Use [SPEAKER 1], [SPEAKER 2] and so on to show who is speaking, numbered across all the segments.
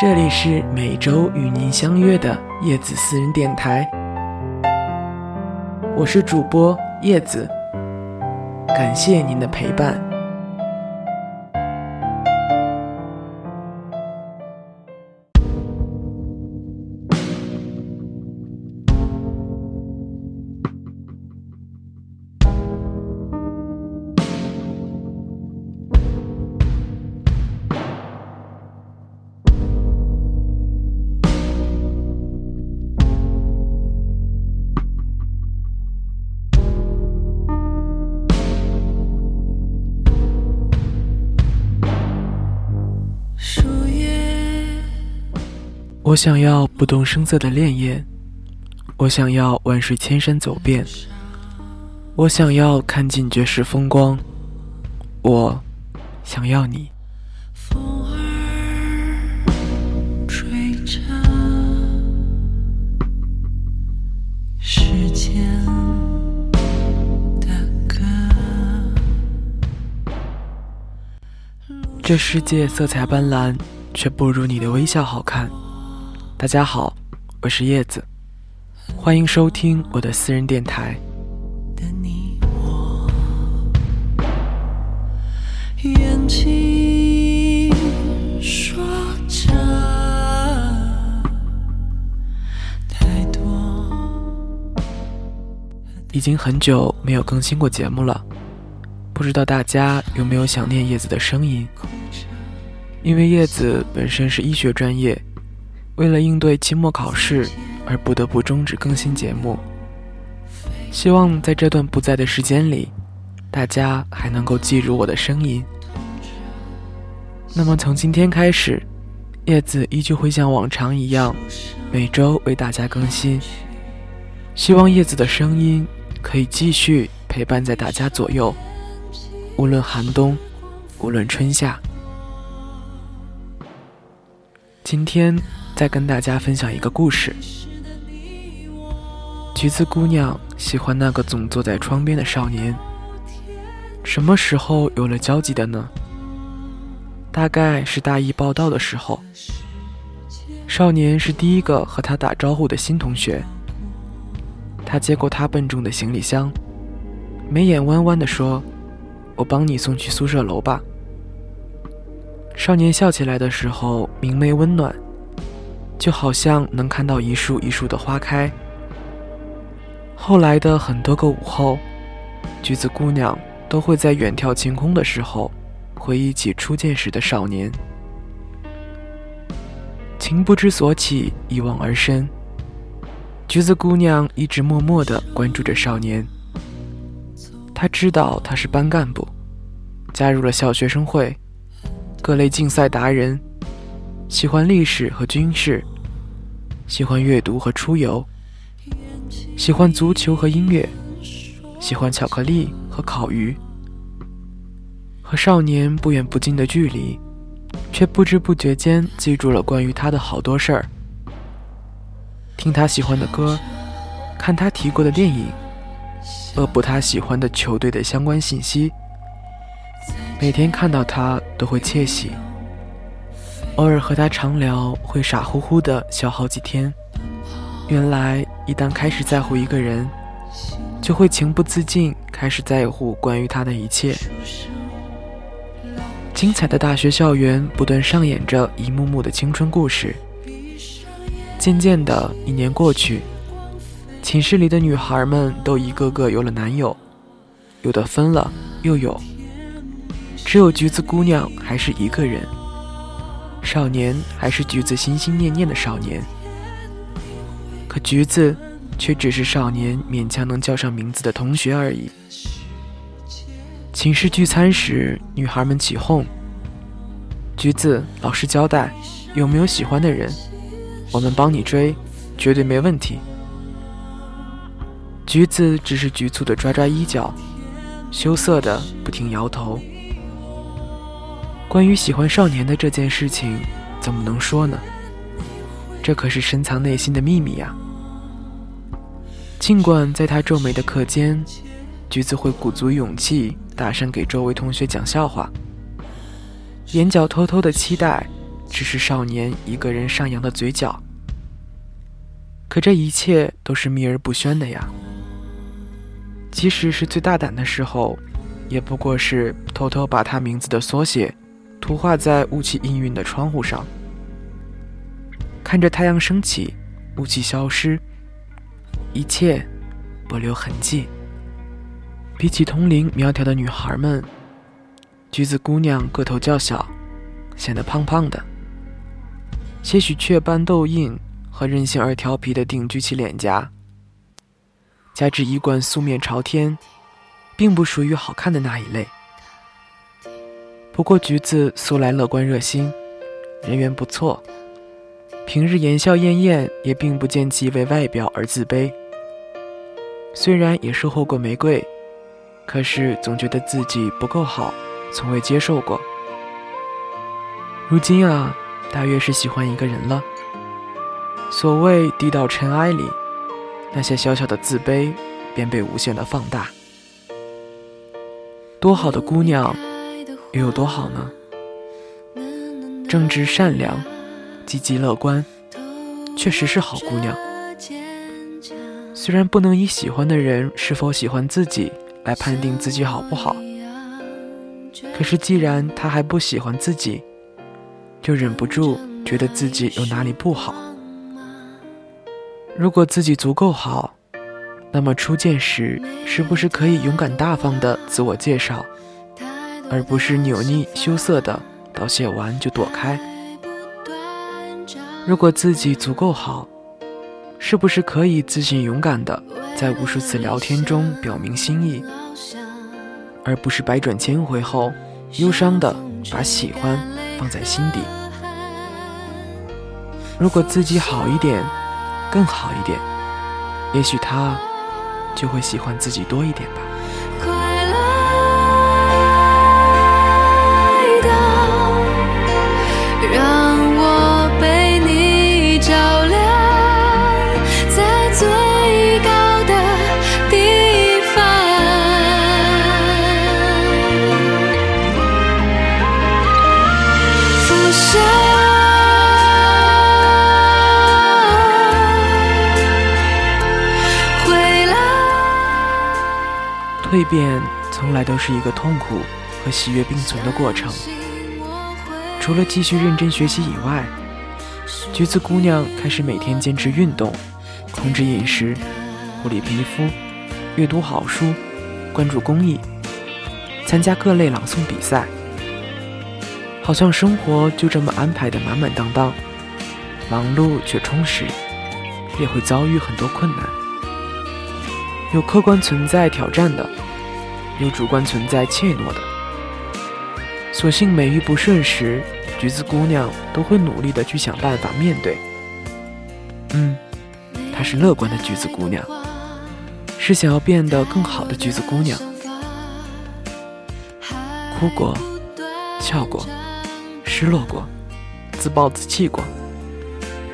[SPEAKER 1] 这里是每周与您相约的叶子私人电台，我是主播叶子，感谢您的陪伴。我想要不动声色的潋滟，我想要万水千山走遍，我想要看尽绝世风光，我想要你。这世界色彩斑斓，却不如你的微笑好看。大家好，我是叶子，欢迎收听我的私人电台。眼睛说着太多已经很久没有更新过节目了，不知道大家有没有想念叶子的声音？因为叶子本身是医学专业。为了应对期末考试而不得不终止更新节目，希望在这段不在的时间里，大家还能够记住我的声音。那么从今天开始，叶子依旧会像往常一样，每周为大家更新。希望叶子的声音可以继续陪伴在大家左右，无论寒冬，无论春夏。今天。再跟大家分享一个故事。橘子姑娘喜欢那个总坐在窗边的少年。什么时候有了交集的呢？大概是大一报道的时候。少年是第一个和他打招呼的新同学。他接过他笨重的行李箱，眉眼弯弯地说：“我帮你送去宿舍楼吧。”少年笑起来的时候，明媚温暖。就好像能看到一束一束的花开。后来的很多个午后，橘子姑娘都会在远眺晴空的时候，回忆起初见时的少年。情不知所起，一往而深。橘子姑娘一直默默地关注着少年。她知道他是班干部，加入了小学生会，各类竞赛达人。喜欢历史和军事，喜欢阅读和出游，喜欢足球和音乐，喜欢巧克力和烤鱼。和少年不远不近的距离，却不知不觉间记住了关于他的好多事儿。听他喜欢的歌，看他提过的电影，恶补他喜欢的球队的相关信息。每天看到他都会窃喜。偶尔和他长聊，会傻乎乎的笑好几天。原来，一旦开始在乎一个人，就会情不自禁开始在乎关于他的一切。精彩的大学校园不断上演着一幕幕的青春故事。渐渐的，一年过去，寝室里的女孩们都一个个有了男友，有的分了又有，只有橘子姑娘还是一个人。少年还是橘子心心念念的少年，可橘子却只是少年勉强能叫上名字的同学而已。寝室聚餐时，女孩们起哄：“橘子，老实交代，有没有喜欢的人？我们帮你追，绝对没问题。”橘子只是局促地抓抓衣角，羞涩地不停摇头。关于喜欢少年的这件事情，怎么能说呢？这可是深藏内心的秘密呀。尽管在他皱眉的课间，橘子会鼓足勇气大声给周围同学讲笑话，眼角偷偷的期待，只是少年一个人上扬的嘴角。可这一切都是秘而不宣的呀。即使是最大胆的时候，也不过是偷偷把他名字的缩写涂画在雾气氤氲的窗户上，看着太阳升起，雾气消失，一切不留痕迹。比起同龄苗条的女孩们，橘子姑娘个头较小，显得胖胖的，些许雀斑痘印和任性而调皮的顶举起脸颊。加之衣冠素面朝天，并不属于好看的那一类。不过橘子素来乐观热心，人缘不错，平日言笑晏晏，也并不见其为外表而自卑。虽然也收获过玫瑰，可是总觉得自己不够好，从未接受过。如今啊，大约是喜欢一个人了。所谓低到尘埃里。那些小小的自卑，便被无限的放大。多好的姑娘，又有多好呢？正直善良，积极乐观，确实是好姑娘。虽然不能以喜欢的人是否喜欢自己来判定自己好不好，可是既然她还不喜欢自己，就忍不住觉得自己有哪里不好。如果自己足够好，那么初见时是不是可以勇敢大方的自我介绍，而不是扭捏羞涩的道谢完就躲开？如果自己足够好，是不是可以自信勇敢的在无数次聊天中表明心意，而不是百转千回后忧伤的把喜欢放在心底？如果自己好一点。更好一点，也许他就会喜欢自己多一点吧。变从来都是一个痛苦和喜悦并存的过程。除了继续认真学习以外，橘子姑娘开始每天坚持运动，控制饮食，护理皮肤，阅读好书，关注公益，参加各类朗诵比赛。好像生活就这么安排的满满当当，忙碌却充实，也会遭遇很多困难，有客观存在挑战的。有主观存在怯懦的，所幸每遇不顺时，橘子姑娘都会努力的去想办法面对。嗯，她是乐观的橘子姑娘，是想要变得更好的橘子姑娘。哭过，笑过，失落过，自暴自弃过，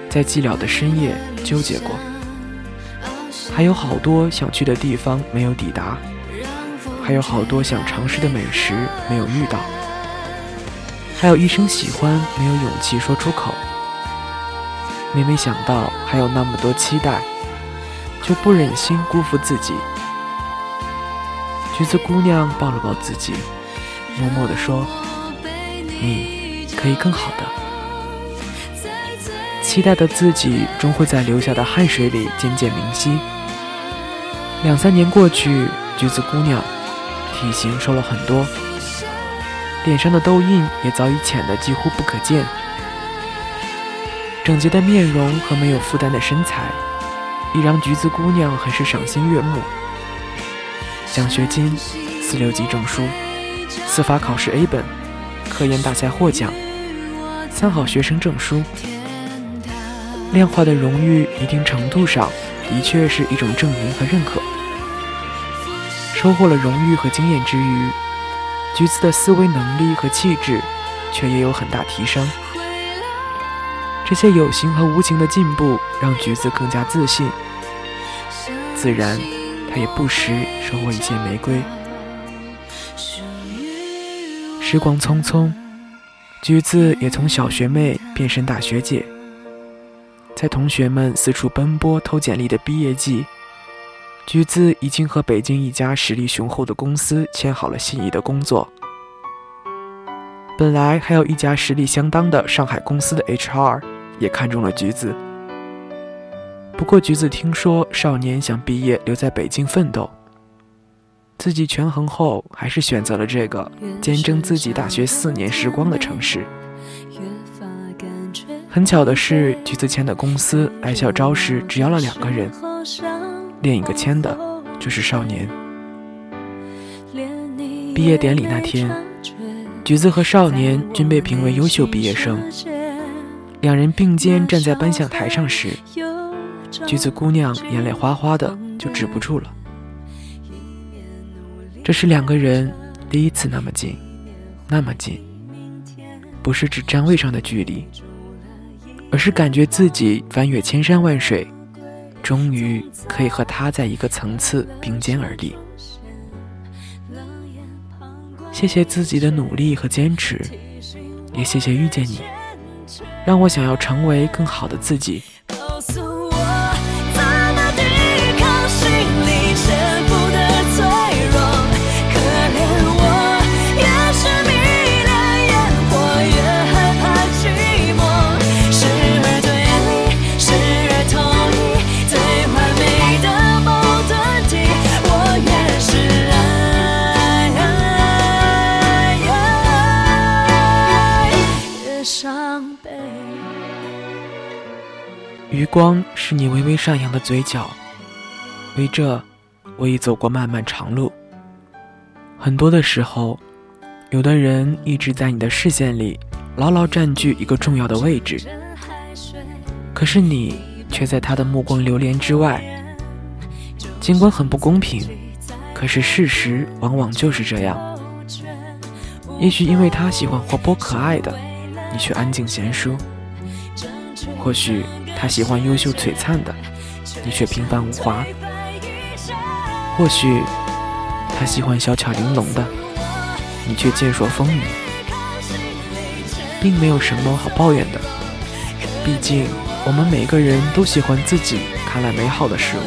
[SPEAKER 1] 在寂寥的深夜纠结过，还有好多想去的地方没有抵达。还有好多想尝试的美食没有遇到，还有一生喜欢没有勇气说出口。每每想到还有那么多期待，就不忍心辜负自己。橘子姑娘抱了抱自己，默默地说：“你可以更好的。”期待的自己终会在流下的汗水里渐渐明晰。两三年过去，橘子姑娘。体型瘦了很多，脸上的痘印也早已浅得几乎不可见。整洁的面容和没有负担的身材，已让橘子姑娘很是赏心悦目。奖学金、四六级证书、司法考试 A 本，科研大赛获奖，三好学生证书。量化的荣誉，一定程度上的确是一种证明和认可。收获了荣誉和经验之余，橘子的思维能力和气质却也有很大提升。这些有形和无形的进步，让橘子更加自信。自然，他也不时收获一些玫瑰。时光匆匆，橘子也从小学妹变身大学姐。在同学们四处奔波投简历的毕业季，橘子已经和北京一家实力雄厚的公司签好了心仪的工作。本来还有一家实力相当的上海公司的 HR 也看中了橘子，不过橘子听说少年想毕业留在北京奋斗，自己权衡后还是选择了这个见证自己大学四年时光的城市。很巧的是，橘子签的公司来校招时只要了两个人，另一个签的就是少年。毕业典礼那天，橘子和少年均被评为优秀毕业生。两人并肩站在颁奖台上时，橘子姑娘眼泪哗哗的，就止不住了。这是两个人第一次那么近，那么近，不是指站位上的距离。而是感觉自己翻越千山万水，终于可以和他在一个层次并肩而立。谢谢自己的努力和坚持，也谢谢遇见你，让我想要成为更好的自己。余光是你微微上扬的嘴角，为这，我已走过漫漫长路。很多的时候，有的人一直在你的视线里牢牢占据一个重要的位置，可是你却在他的目光流连之外。尽管很不公平，可是事实往往就是这样。也许因为他喜欢活泼可爱的，你却安静贤淑；或许。他喜欢优秀璀璨的，你却平凡无华；或许他喜欢小巧玲珑的，你却健硕丰腴。并没有什么好抱怨的，毕竟我们每个人都喜欢自己看来美好的事物，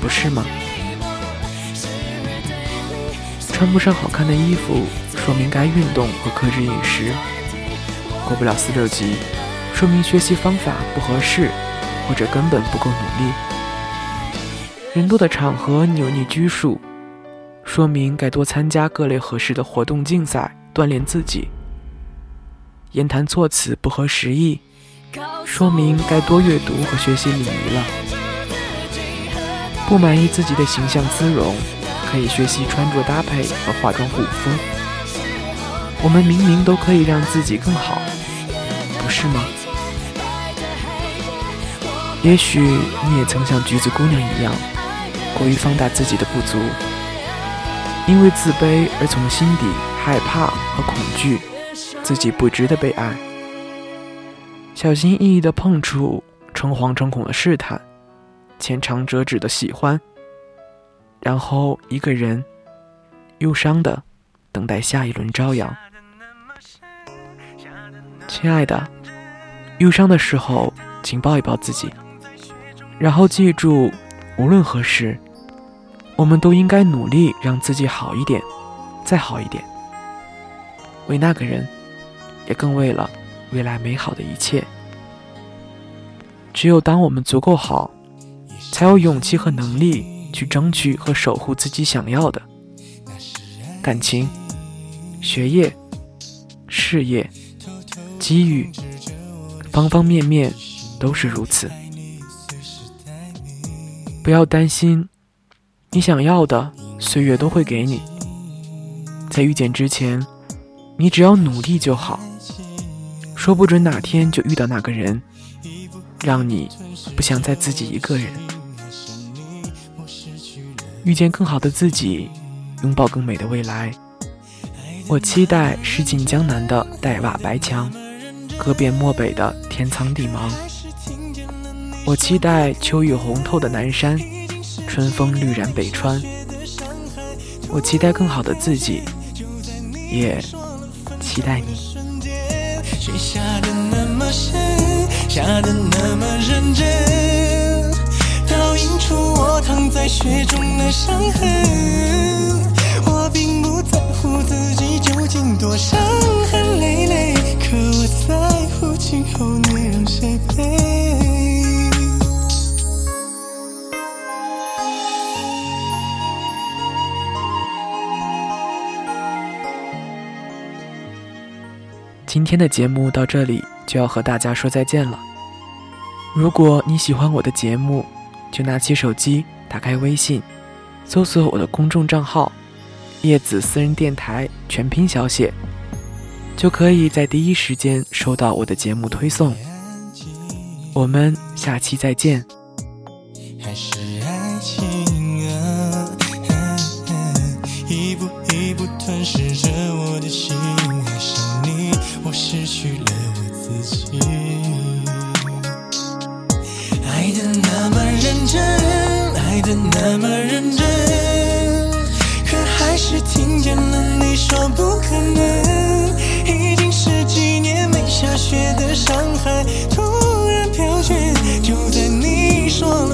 [SPEAKER 1] 不是吗？穿不上好看的衣服，说明该运动和克制饮食；过不了四六级。说明学习方法不合适，或者根本不够努力。人多的场合扭捏拘束，说明该多参加各类合适的活动竞赛，锻炼自己。言谈措辞不合时宜，说明该多阅读和学习礼仪了。不满意自己的形象姿容，可以学习穿着搭配和化妆护肤。我们明明都可以让自己更好，不是吗？也许你也曾像橘子姑娘一样，过于放大自己的不足，因为自卑而从心底害怕和恐惧自己不值得被爱，小心翼翼的碰触，诚惶诚恐的试探，浅尝辄止的喜欢，然后一个人忧伤的等待下一轮朝阳。亲爱的，忧伤的时候，请抱一抱自己。然后记住，无论何时，我们都应该努力让自己好一点，再好一点，为那个人，也更为了未来美好的一切。只有当我们足够好，才有勇气和能力去争取和守护自己想要的。感情、学业、事业、机遇，方方面面都是如此。不要担心，你想要的，岁月都会给你。
[SPEAKER 2] 在遇见之前，你只要努力就好，说不准哪天就遇到那个人，让你不想再自己一个人。遇见更好的自己，拥抱更美的未来。我期待诗锦江南的黛瓦白墙，河边漠北的天苍地茫。我期待秋雨红透的南山，春风绿染北川。我期待更好的自己，也期待你。雪下的那么深，下的那么认真，倒映出我躺在雪中的伤痕。今天的节目到这里就要和大家说再见了。如果你喜欢我的节目，就拿起手机，打开微信，搜索我的公众账号“叶子私人电台”全拼小写，就可以在第一时间收到我的节目推送。我们下期再见。还是爱情啊，一步一步吞噬着。失去了自己，爱的那么认真，爱的那么认真，可还是听见了你说不可能。已经十几年没下雪的上海，突然飘雪，就在你说了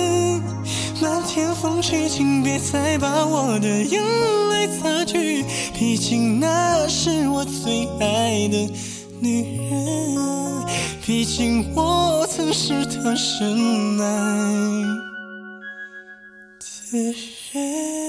[SPEAKER 2] 漫天风雪，请别再把我的眼泪擦去，毕竟那是我最爱的女人，毕竟我曾是她深爱的人。